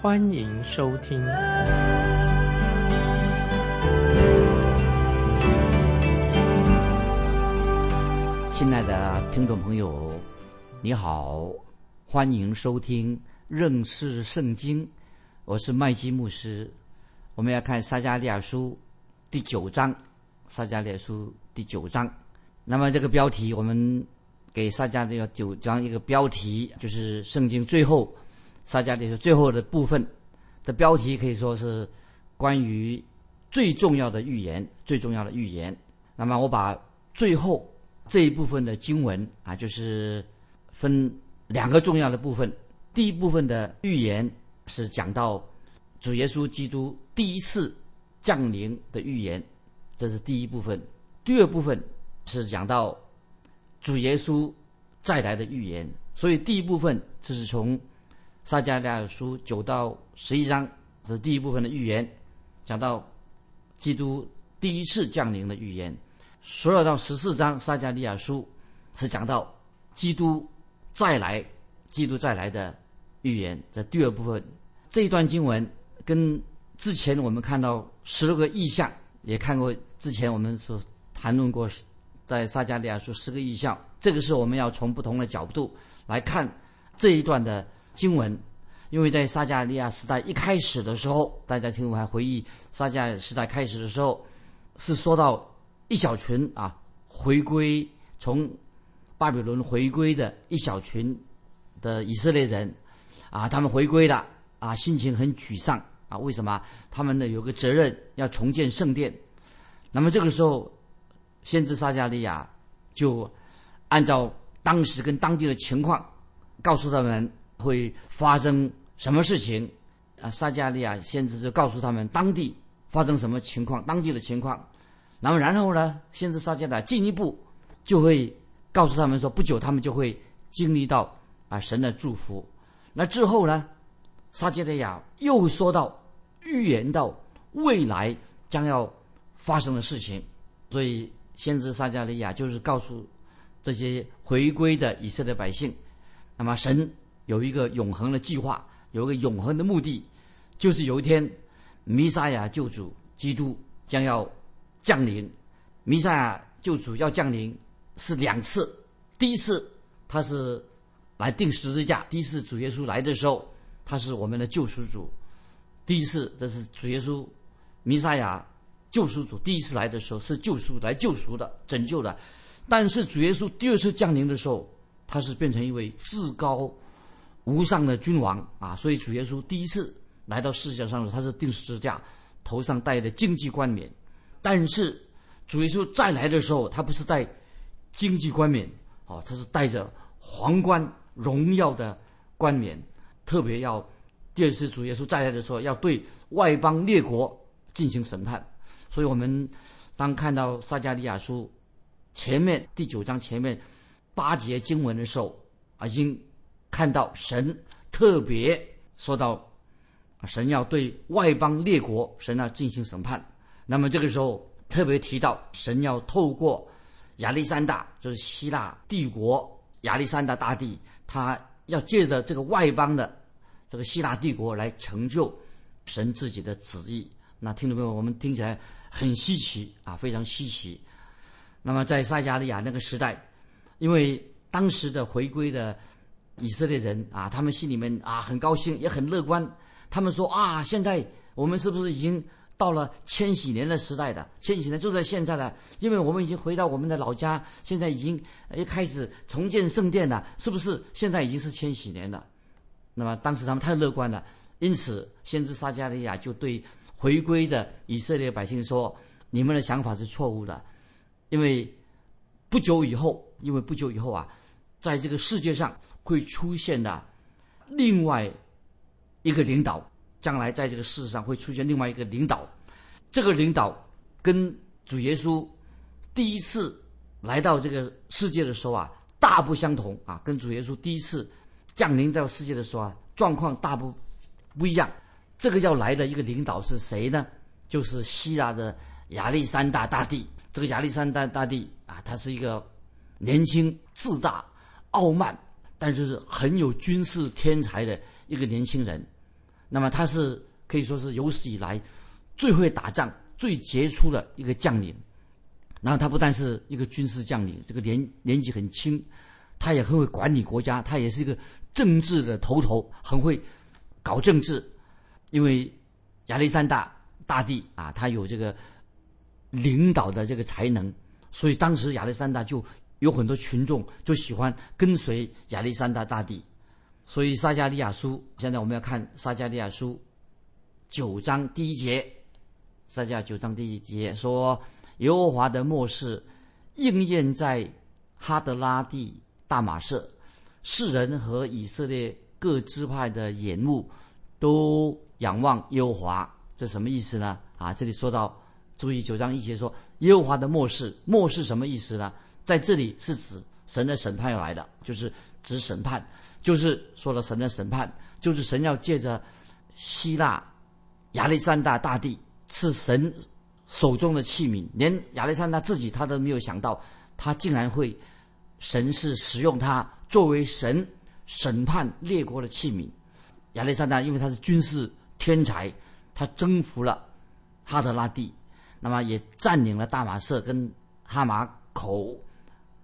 欢迎收听。亲爱的听众朋友，你好，欢迎收听认识圣经。我是麦基牧师，我们要看撒加利亚书第九章。撒加利亚书第九章，那么这个标题我们给撒加利亚九章一个标题，就是圣经最后撒加利亚最后的部分的标题，可以说是关于最重要的预言，最重要的预言。那么我把最后这一部分的经文啊，就是分两个重要的部分。第一部分的预言是讲到主耶稣基督第一次降临的预言。这是第一部分，第二部分是讲到主耶稣再来的预言。所以第一部分就是从撒迦利亚书九到十一章，这是第一部分的预言，讲到基督第一次降临的预言。十二到十四章撒迦利亚书是讲到基督再来，基督再来的预言。在第二部分这一段经文跟之前我们看到十六个意象。也看过之前我们所谈论过，在撒加利亚书十个意象，这个是我们要从不同的角度来看这一段的经文，因为在撒加利亚时代一开始的时候，大家听我还回忆撒加时代开始的时候，是说到一小群啊回归从巴比伦回归的一小群的以色列人啊，他们回归了啊，心情很沮丧。啊，为什么他们呢？有个责任要重建圣殿。那么这个时候，先知撒加利亚就按照当时跟当地的情况，告诉他们会发生什么事情。啊，撒加利亚先知就告诉他们当地发生什么情况，当地的情况。那么然后呢，先知撒加利亚进一步就会告诉他们说，不久他们就会经历到啊神的祝福。那之后呢？撒迦利亚又说到预言到未来将要发生的事情，所以先知撒迦利亚就是告诉这些回归的以色列百姓，那么神有一个永恒的计划，有一个永恒的目的，就是有一天弥撒亚救主基督将要降临。弥撒亚救主要降临是两次，第一次他是来定十字架，第一次主耶稣来的时候。他是我们的救赎主，第一次这是主耶稣弥撒亚救赎主第一次来的时候是救赎来救赎的拯救的，但是主耶稣第二次降临的时候，他是变成一位至高无上的君王啊！所以主耶稣第一次来到世界上的时候，他是钉十字架，头上戴的荆棘冠冕，但是主耶稣再来的时候，他不是戴荆棘冠冕哦，他是戴着皇冠荣耀的冠冕。特别要第二次主耶稣再来的时候，要对外邦列国进行审判。所以，我们当看到撒加利亚书前面第九章前面八节经文的时候，啊，已经看到神特别说到，神要对外邦列国神要进行审判。那么这个时候特别提到，神要透过亚历山大，就是希腊帝国亚历山大大帝，他要借着这个外邦的。这个希腊帝国来成就神自己的旨意，那听众朋友，我们听起来很稀奇啊，非常稀奇。那么在撒加利亚那个时代，因为当时的回归的以色列人啊，他们心里面啊很高兴，也很乐观。他们说啊，现在我们是不是已经到了千禧年的时代的？千禧年就在现在了，因为我们已经回到我们的老家，现在已经一开始重建圣殿了，是不是？现在已经是千禧年了。那么当时他们太乐观了，因此先知撒加利亚就对回归的以色列百姓说：“你们的想法是错误的，因为不久以后，因为不久以后啊，在这个世界上会出现的另外一个领导，将来在这个世上会出现另外一个领导，这个领导跟主耶稣第一次来到这个世界的时候啊，大不相同啊，跟主耶稣第一次降临到世界的时候啊，状况大不不一样。这个要来的一个领导是谁呢？就是希腊的亚历山大大帝。这个亚历山大大帝啊，他是一个年轻、自大、傲慢，但是是很有军事天才的一个年轻人。那么他是可以说是有史以来最会打仗、最杰出的一个将领。然后他不但是一个军事将领，这个年年纪很轻，他也很会管理国家，他也是一个政治的头头，很会搞政治。因为亚历山大大帝啊，他有这个领导的这个才能，所以当时亚历山大就有很多群众就喜欢跟随亚历山大大帝。所以撒加利亚书，现在我们要看撒加利亚书九章第一节，撒加九章第一节说：“耶和华的末世应验在哈德拉地大马色，世人和以色列各支派的眼目都。”仰望耶和华，这什么意思呢？啊，这里说到，注意九章一节说耶和华的末世，末世什么意思呢？在这里是指神的审判要来的，就是指审判，就是说了神的审判，就是神要借着希腊亚历山大大帝是神手中的器皿，连亚历山大自己他都没有想到，他竟然会神是使用他作为神审判列国的器皿。亚历山大因为他是军事。天才，他征服了哈德拉蒂，那么也占领了大马士跟哈马口。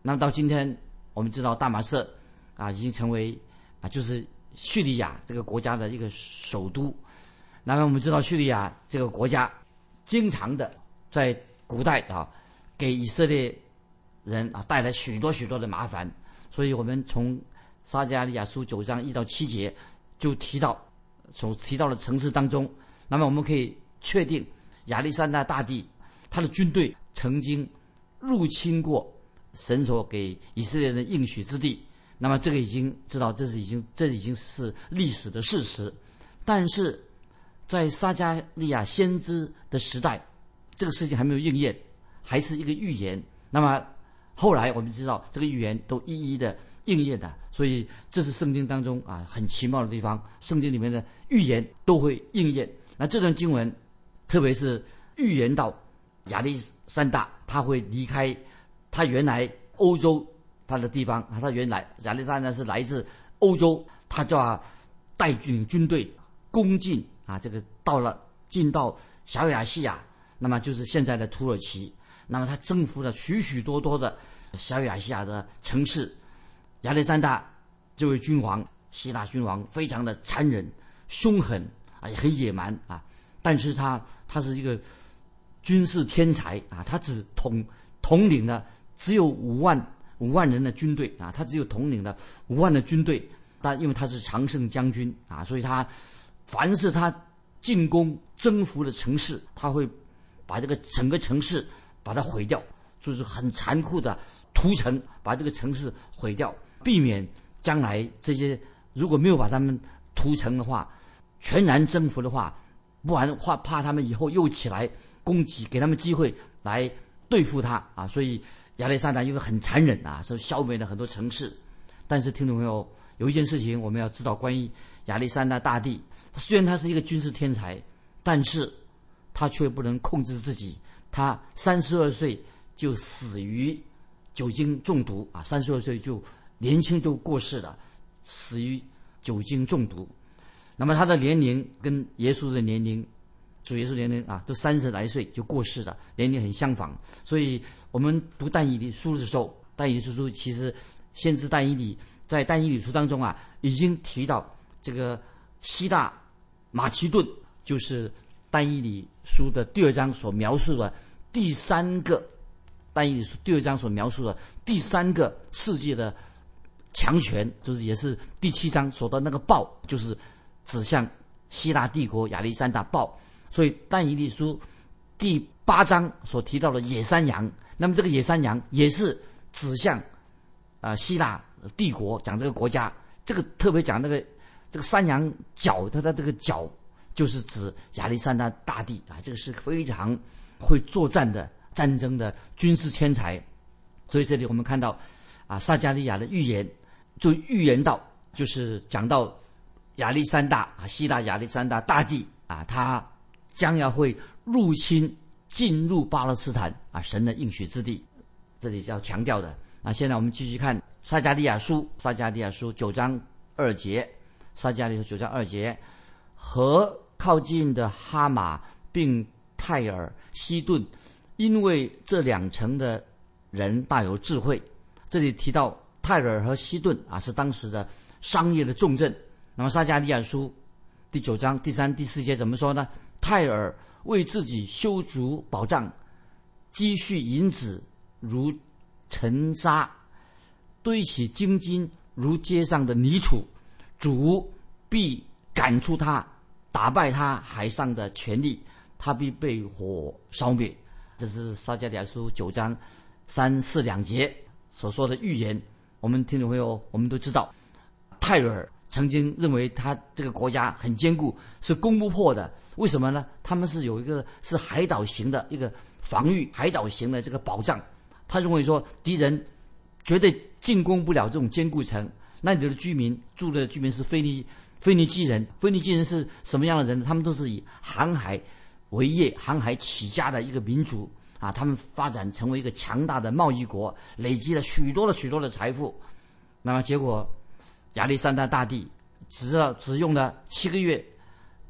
那么到今天，我们知道大马色啊已经成为啊就是叙利亚这个国家的一个首都。那么我们知道叙利亚这个国家经常的在古代啊给以色列人啊带来许多许多的麻烦。所以我们从撒加利亚书九章一到七节就提到。所提到的城市当中，那么我们可以确定，亚历山大大帝他的军队曾经入侵过神所给以色列人应许之地。那么这个已经知道，这是已经这已经是历史的事实。但是在撒加利亚先知的时代，这个事情还没有应验，还是一个预言。那么后来我们知道，这个预言都一一的。应验的，所以这是圣经当中啊很奇妙的地方。圣经里面的预言都会应验。那这段经文，特别是预言到亚历山大他会离开他原来欧洲他的地方啊，他原来亚历山大是来自欧洲，他就要带领军队攻进啊这个到了进到小亚细亚，那么就是现在的土耳其。那么他征服了许许多多的小亚细亚的城市。亚历山大这位君王，希腊君王非常的残忍、凶狠啊，也很野蛮啊。但是他他是一个军事天才啊，他只统统领了只有五万五万人的军队啊，他只有统领的五万的军队。但因为他是常胜将军啊，所以他凡是他进攻征服的城市，他会把这个整个城市把它毁掉，就是很残酷的屠城，把这个城市毁掉。避免将来这些如果没有把他们屠城的话，全然征服的话，不然怕怕他们以后又起来攻击，给他们机会来对付他啊！所以亚历山大因为很残忍啊，所以消灭了很多城市。但是听众朋友，有一件事情我们要知道，关于亚历山大大帝，虽然他是一个军事天才，但是他却不能控制自己。他三十二岁就死于酒精中毒啊！三十二岁就。年轻就过世了，死于酒精中毒。那么他的年龄跟耶稣的年龄，主耶稣年龄啊，都三十来岁就过世了，年龄很相仿。所以我们读但以理书的时候，但以理书其实先知但以理在但以理书当中啊，已经提到这个希腊马其顿，就是但以理书的第二章所描述的第三个但以理书第二章所描述的第三个世界的。强权就是也是第七章说的那个豹，就是指向希腊帝国亚历山大豹。所以但以理书第八章所提到的野山羊，那么这个野山羊也是指向啊希腊帝国，讲这个国家。这个特别讲那个这个山羊角，它的这个角就是指亚历山大大帝啊，这个是非常会作战的战争的军事天才。所以这里我们看到啊，撒加利亚的预言就预言到，就是讲到亚历山大啊，希腊亚历山大大帝啊，他将要会入侵进入巴勒斯坦啊，神的应许之地。这里要强调的。那现在我们继续看撒加利亚书，撒加利亚书九章二节，撒加利亚书九章二节和靠近的哈马并泰尔西顿，因为这两城的人大有智慧。这里提到泰尔和西顿啊，是当时的商业的重镇。那么撒加利亚书第九章第三、第四节怎么说呢？泰尔为自己修筑保障，积蓄银子如尘沙，堆起金金如街上的泥土，主必赶出他。打败他海上的权力，他必被火烧灭。这是撒迦利亚书九章三四两节所说的预言。我们听众朋友，我们都知道，泰尔曾经认为他这个国家很坚固，是攻不破的。为什么呢？他们是有一个是海岛型的一个防御，海岛型的这个保障。他认为说敌人绝对进攻不了这种坚固城。那里的居民住的居民是腓尼。腓尼基人，腓尼基人是什么样的人？他们都是以航海为业、航海起家的一个民族啊。他们发展成为一个强大的贸易国，累积了许多的许多的财富。那么结果，亚历山大大帝只要只用了七个月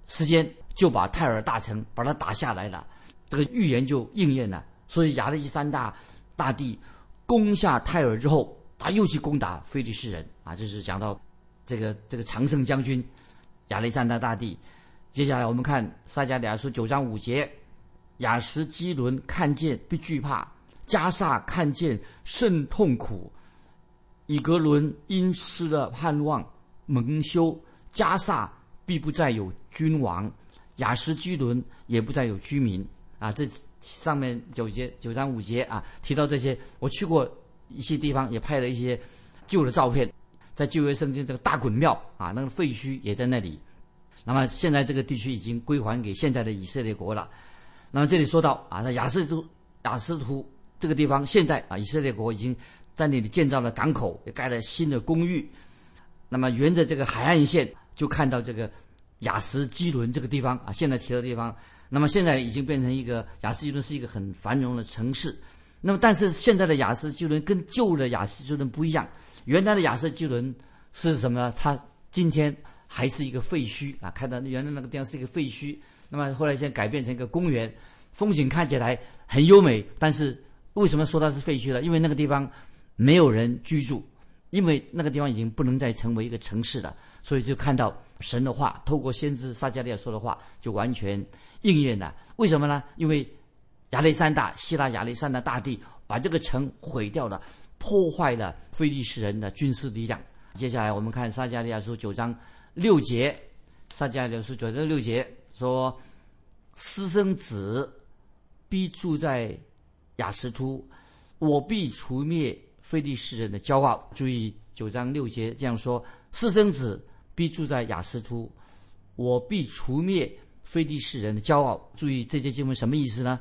时间，就把泰尔大城把它打下来了。这个预言就应验了。所以亚历山大大帝攻下泰尔之后，他又去攻打菲利士人啊。这是讲到。这个这个常胜将军亚历山大大帝，接下来我们看撒迦利亚书九章五节，亚什基伦看见必惧怕，加萨看见甚痛苦，以格伦因失了盼望蒙羞，加萨必不再有君王，雅什基伦也不再有居民啊！这上面九节九章五节啊，提到这些，我去过一些地方，也拍了一些旧的照片。在旧约圣经这个大衮庙啊，那个废墟也在那里。那么现在这个地区已经归还给现在的以色列国了。那么这里说到啊，在亚斯图雅斯图这个地方，现在啊，以色列国已经在那里建造了港口，也盖了新的公寓。那么沿着这个海岸线，就看到这个雅什基伦这个地方啊，现在提到的地方。那么现在已经变成一个雅什基伦是一个很繁荣的城市。那么但是现在的雅什基伦跟旧的雅什基伦不一样。原来的亚瑟基伦是什么？它今天还是一个废墟啊！看到原来那个地方是一个废墟，那么后来现在改变成一个公园，风景看起来很优美。但是为什么说它是废墟呢？因为那个地方没有人居住，因为那个地方已经不能再成为一个城市了。所以就看到神的话，透过先知撒迦利亚说的话，就完全应验了。为什么呢？因为亚历山大，希腊亚历山大大帝把这个城毁掉了。破坏了菲利士人的军事力量。接下来我们看撒迦利亚书九章六节，撒迦利亚书九章六节说：“私生子必住在雅什图，我必除灭菲利士人的骄傲。”注意九章六节这样说：“私生子必住在雅斯图，我必除灭菲利士人的骄傲。”注意这节经文什么意思呢？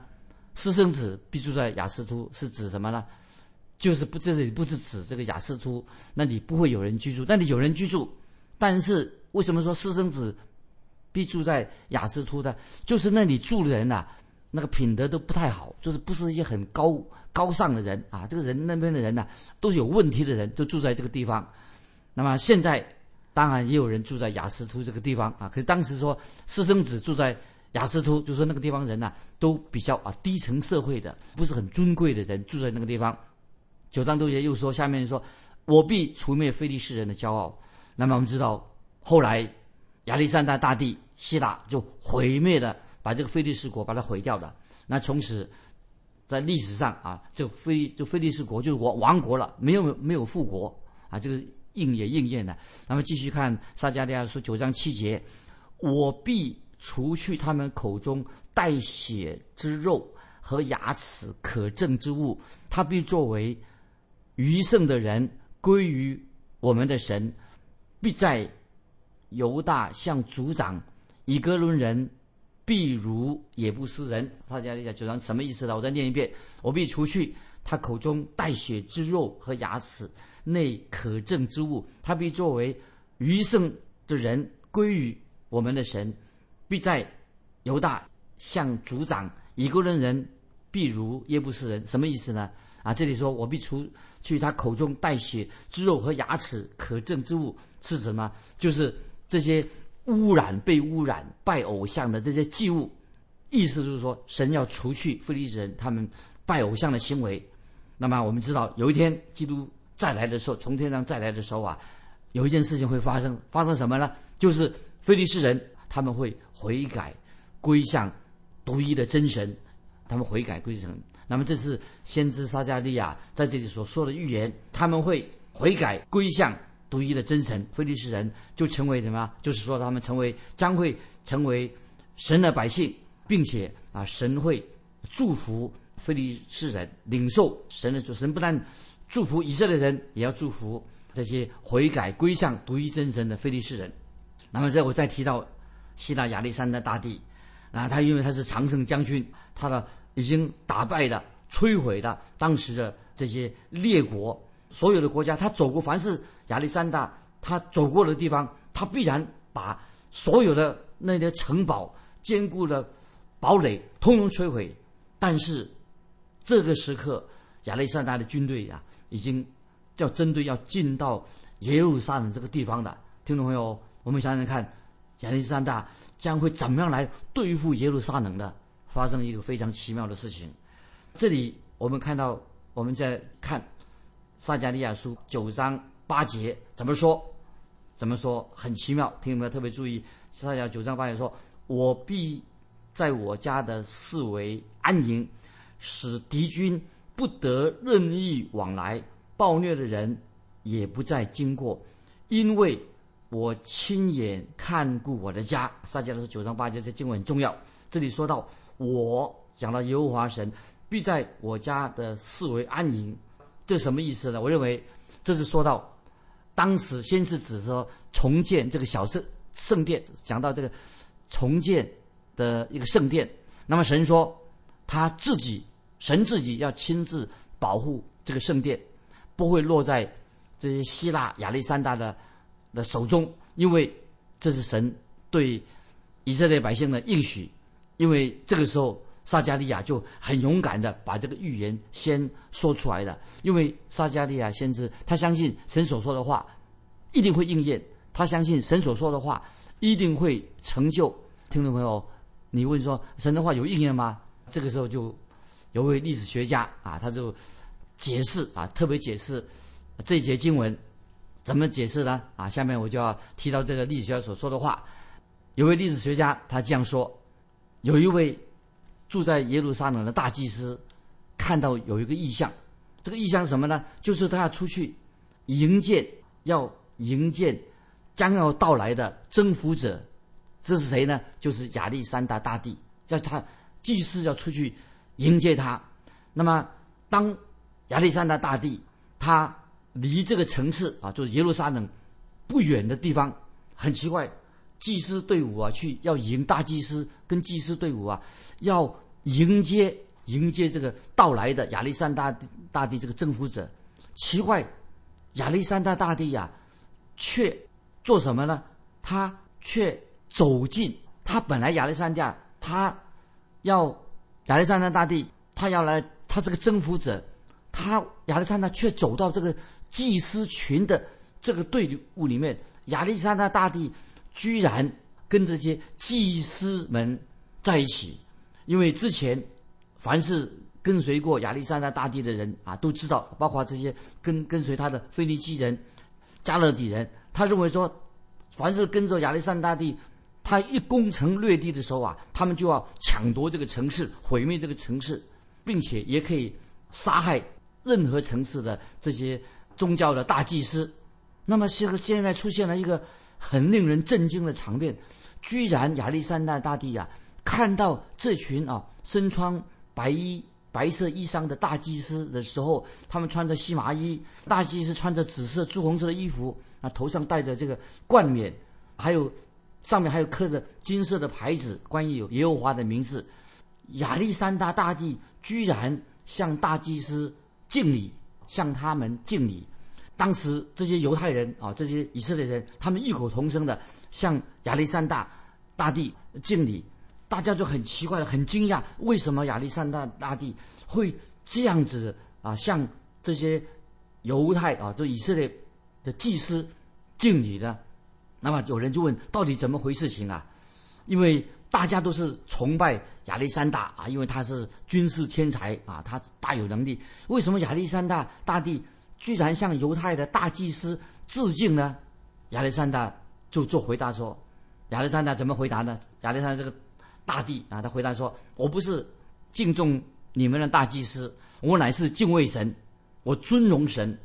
私生子必住在雅斯图是指什么呢？就是不，这里不是指这个雅斯图，那里不会有人居住，那里有人居住，但是为什么说私生子必住在雅斯图的？就是那里住人呐，那个品德都不太好，就是不是一些很高高尚的人啊。这个人那边的人呢，都是有问题的人，都住在这个地方。那么现在当然也有人住在雅斯图这个地方啊。可是当时说私生子住在雅斯图，就说那个地方人呢，都比较啊低层社会的，不是很尊贵的人住在那个地方。九章六节又说，下面说：“我必除灭非利士人的骄傲。”那么我们知道，后来亚历山大大帝希腊就毁灭了，把这个菲利士国把它毁掉了。那从此在历史上啊，就菲就菲利士国就是亡亡国了，没有没有复国啊。这个应也应验了。那么继续看撒迦利亚书九章七节：“我必除去他们口中带血之肉和牙齿可憎之物，他必作为。”余剩的人归于我们的神，必在犹大向族长以格伦人必如也不斯人。撒迦利亚九章什么意思呢？我再念一遍：我必除去他口中带血之肉和牙齿内可证之物，他必作为余剩的人归于我们的神，必在犹大向族长以哥伦人必如耶布斯人。什么意思呢？啊，这里说我必除去他口中带血之肉和牙齿可证之物是什么？就是这些污染、被污染、拜偶像的这些祭物。意思就是说，神要除去非利士人他们拜偶像的行为。那么我们知道，有一天基督再来的时候，从天上再来的时候啊，有一件事情会发生。发生什么呢？就是非利士人他们会悔改，归向独一的真神。他们悔改归向。那么这是先知撒加利亚在这里所说的预言，他们会悔改归向独一的真神，非利士人就成为什么？就是说他们成为将会成为神的百姓，并且啊，神会祝福非利士人领受神的主。神不但祝福以色列人，也要祝福这些悔改归向独一真神的非利士人。那么这我再提到希腊亚历山大大帝，啊，他因为他是常胜将军，他的。已经打败的、摧毁的当时的这些列国，所有的国家，他走过，凡是亚历山大他走过的地方，他必然把所有的那些城堡、坚固的堡垒通通摧毁。但是这个时刻，亚历山大的军队呀，已经叫针对要进到耶路撒冷这个地方的听众朋友，我们想想看，亚历山大将会怎么样来对付耶路撒冷的？发生一个非常奇妙的事情，这里我们看到，我们在看撒加利亚书九章八节怎么说？怎么说？很奇妙，听有没有特别注意？撒加九章八节说：“我必在我家的四围安营，使敌军不得任意往来，暴虐的人也不再经过，因为我亲眼看顾我的家。”撒加利亚九章八节这经文很重要，这里说到。我讲到耶和华神必在我家的四围安营，这什么意思呢？我认为这是说到当时先是指说重建这个小圣圣殿，讲到这个重建的一个圣殿。那么神说他自己神自己要亲自保护这个圣殿，不会落在这些希腊亚历山大的的手中，因为这是神对以色列百姓的应许。因为这个时候，撒加利亚就很勇敢的把这个预言先说出来了。因为撒加利亚先知他相信神所说的话一定会应验，他相信神所说的话一定会成就。听众朋友，你问说神的话有应验吗？这个时候就有位历史学家啊，他就解释啊，特别解释这节经文怎么解释呢？啊，下面我就要提到这个历史学家所说的话。有位历史学家他这样说。有一位住在耶路撒冷的大祭司，看到有一个异象，这个异象是什么呢？就是他要出去迎接，要迎接将要到来的征服者。这是谁呢？就是亚历山大大帝，叫他祭司要出去迎接他。那么，当亚历山大大帝他离这个城市啊，就是耶路撒冷不远的地方，很奇怪。祭司队伍啊，去要迎大祭司跟祭司队伍啊，要迎接迎接这个到来的亚历山大大帝这个征服者。奇怪，亚历山大大帝呀，却做什么呢？他却走进他本来亚历山大他要亚历山大大帝他要来，他是个征服者，他亚历山大却走到这个祭司群的这个队伍里面，亚历山大大帝。居然跟这些祭司们在一起，因为之前凡是跟随过亚历山大大帝的人啊，都知道，包括这些跟跟随他的腓尼基人、加勒底人，他认为说，凡是跟着亚历山大帝，他一攻城略地的时候啊，他们就要抢夺这个城市，毁灭这个城市，并且也可以杀害任何城市的这些宗教的大祭司。那么现现在出现了一个。很令人震惊的场面，居然亚历山大大帝呀，看到这群啊身穿白衣、白色衣裳的大祭司的时候，他们穿着细麻衣，大祭司穿着紫色、朱红色的衣服，啊头上戴着这个冠冕，还有上面还有刻着金色的牌子，关于有耶和华的名字。亚历山大大帝居然向大祭司敬礼，向他们敬礼。当时这些犹太人啊，这些以色列人，他们异口同声的向亚历山大大帝敬礼，大家就很奇怪，很惊讶，为什么亚历山大大帝会这样子啊，向这些犹太啊，这以色列的祭司敬礼呢？那么有人就问，到底怎么回事情啊？因为大家都是崇拜亚历山大啊，因为他是军事天才啊，他大有能力。为什么亚历山大大帝居然向犹太的大祭司致敬呢？亚历山大就做回答说：“亚历山大怎么回答呢？亚历山大这个大帝啊，他回答说：我不是敬重你们的大祭司，我乃是敬畏神，我尊荣神。”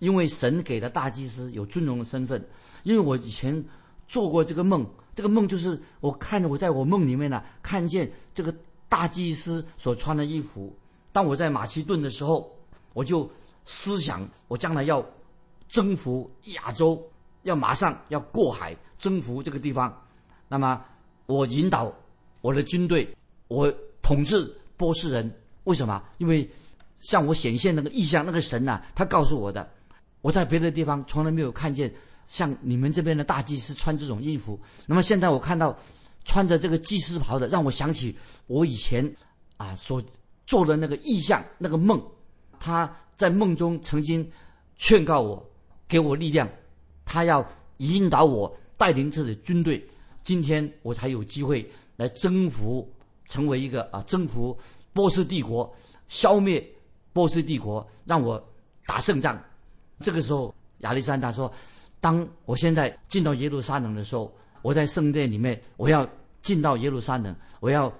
因为神给了大祭司有尊荣的身份，因为我以前做过这个梦，这个梦就是我看着我在我梦里面呢，看见这个大祭司所穿的衣服。当我在马其顿的时候，我就思想我将来要征服亚洲，要马上要过海征服这个地方。那么我引导我的军队，我统治波斯人。为什么？因为向我显现那个意象，那个神呐，他告诉我的。我在别的地方从来没有看见像你们这边的大祭司穿这种衣服。那么现在我看到穿着这个祭司袍的，让我想起我以前啊所做的那个意象、那个梦。他在梦中曾经劝告我，给我力量，他要引导我带领这支军队。今天我才有机会来征服，成为一个啊征服波斯帝国，消灭波斯帝国，让我打胜仗。这个时候，亚历山大说：“当我现在进到耶路撒冷的时候，我在圣殿里面，我要进到耶路撒冷，我要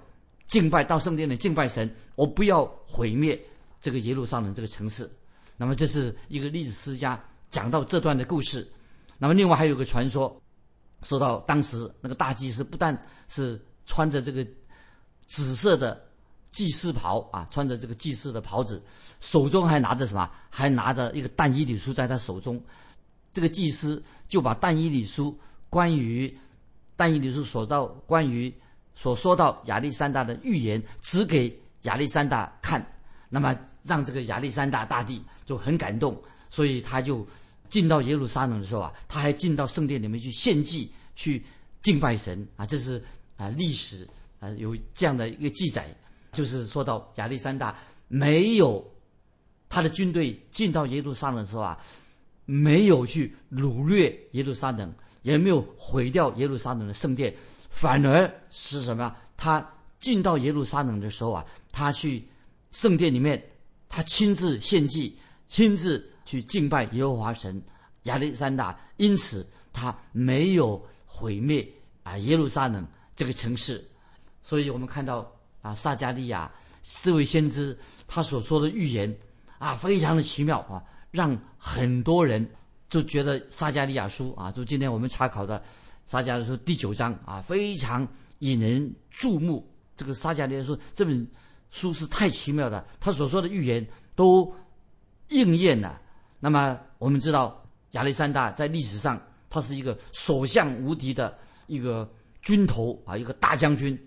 敬拜到圣殿里敬拜神，我不要毁灭这个耶路撒冷这个城市。”那么，这是一个历史学家讲到这段的故事。那么，另外还有个传说，说到当时那个大祭司不但是穿着这个紫色的。祭司袍啊，穿着这个祭司的袍子，手中还拿着什么？还拿着一个但以理书在他手中。这个祭司就把但以理书关于但以理书所到关于所说到亚历山大的预言，指给亚历山大看。那么让这个亚历山大大帝就很感动，所以他就进到耶路撒冷的时候啊，他还进到圣殿里面去献祭，去敬拜神啊。这是啊历史啊有这样的一个记载。就是说到亚历山大没有他的军队进到耶路撒冷的时候啊，没有去掳掠耶路撒冷，也没有毁掉耶路撒冷的圣殿，反而是什么？他进到耶路撒冷的时候啊，他去圣殿里面，他亲自献祭，亲自去敬拜耶和华神。亚历山大因此他没有毁灭啊耶路撒冷这个城市，所以我们看到。啊，撒加利亚这位先知他所说的预言啊，非常的奇妙啊，让很多人就觉得撒加利亚书啊，就今天我们查考的撒加利亚书第九章啊，非常引人注目。这个撒加利亚书这本书是太奇妙的，他所说的预言都应验了。那么我们知道亚历山大在历史上他是一个所向无敌的一个军头啊，一个大将军，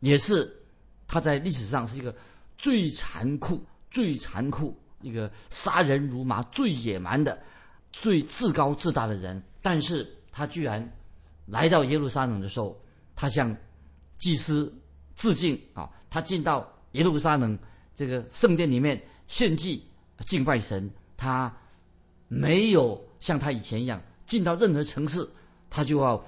也是。他在历史上是一个最残酷、最残酷、一个杀人如麻、最野蛮的、最自高自大的人。但是他居然来到耶路撒冷的时候，他向祭司致敬啊！他进到耶路撒冷这个圣殿里面献祭、敬拜神。他没有像他以前一样进到任何城市，他就要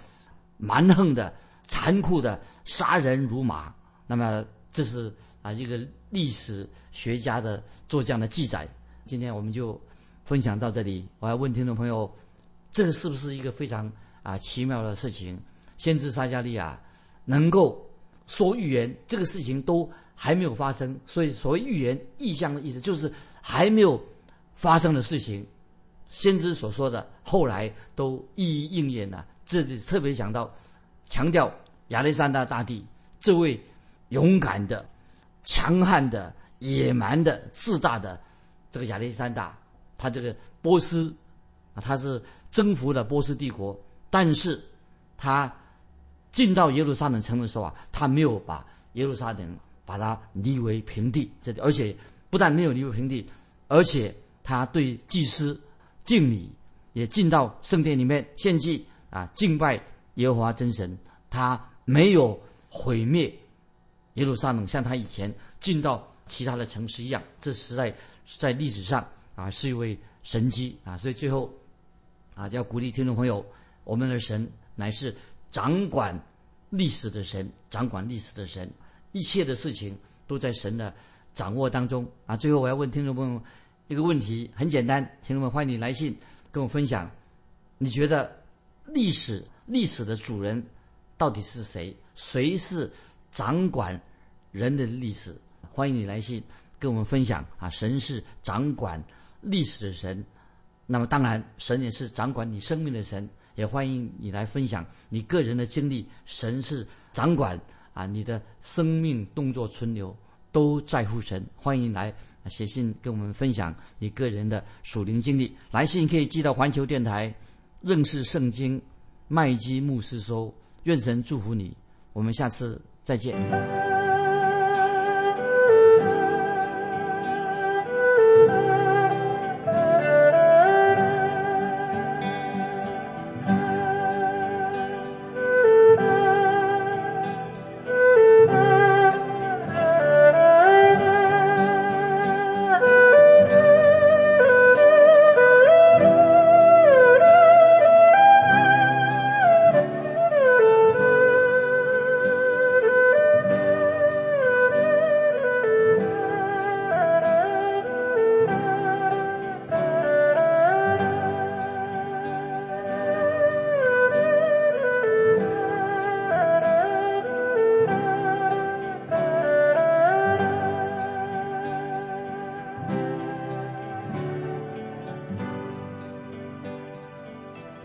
蛮横的、残酷的杀人如麻。那么。这是啊一个历史学家的做这样的记载。今天我们就分享到这里。我要问听众朋友，这个是不是一个非常啊奇妙的事情？先知撒加利亚能够说预言，这个事情都还没有发生。所以所谓预言意象的意思，就是还没有发生的事情，先知所说的后来都一一应验了。这里特别想到强调亚历山大大帝这位。勇敢的、强悍的、野蛮的、自大的这个亚历山大，他这个波斯啊，他是征服了波斯帝国，但是他进到耶路撒冷城的时候啊，他没有把耶路撒冷把它夷为平地，这而且不但没有夷为平地，而且他对祭司敬礼，也进到圣殿里面献祭啊，敬拜耶和华真神。他没有毁灭耶路撒冷，像他以前进到其他的城市一样。这实在在历史上啊是一位神迹啊！所以最后啊，要鼓励听众朋友，我们的神乃是掌管。历史的神掌管历史的神，一切的事情都在神的掌握当中啊！最后我要问听众朋友一个问题，很简单，听众们欢迎你来信跟我分享，你觉得历史历史的主人到底是谁？谁是掌管人的历史？欢迎你来信跟我们分享啊！神是掌管历史的神，那么当然神也是掌管你生命的神。也欢迎你来分享你个人的经历。神是掌管啊，你的生命动作存留都在乎神。欢迎来写信跟我们分享你个人的属灵经历。来信可以寄到环球电台认识圣经麦基牧师收。愿神祝福你。我们下次再见。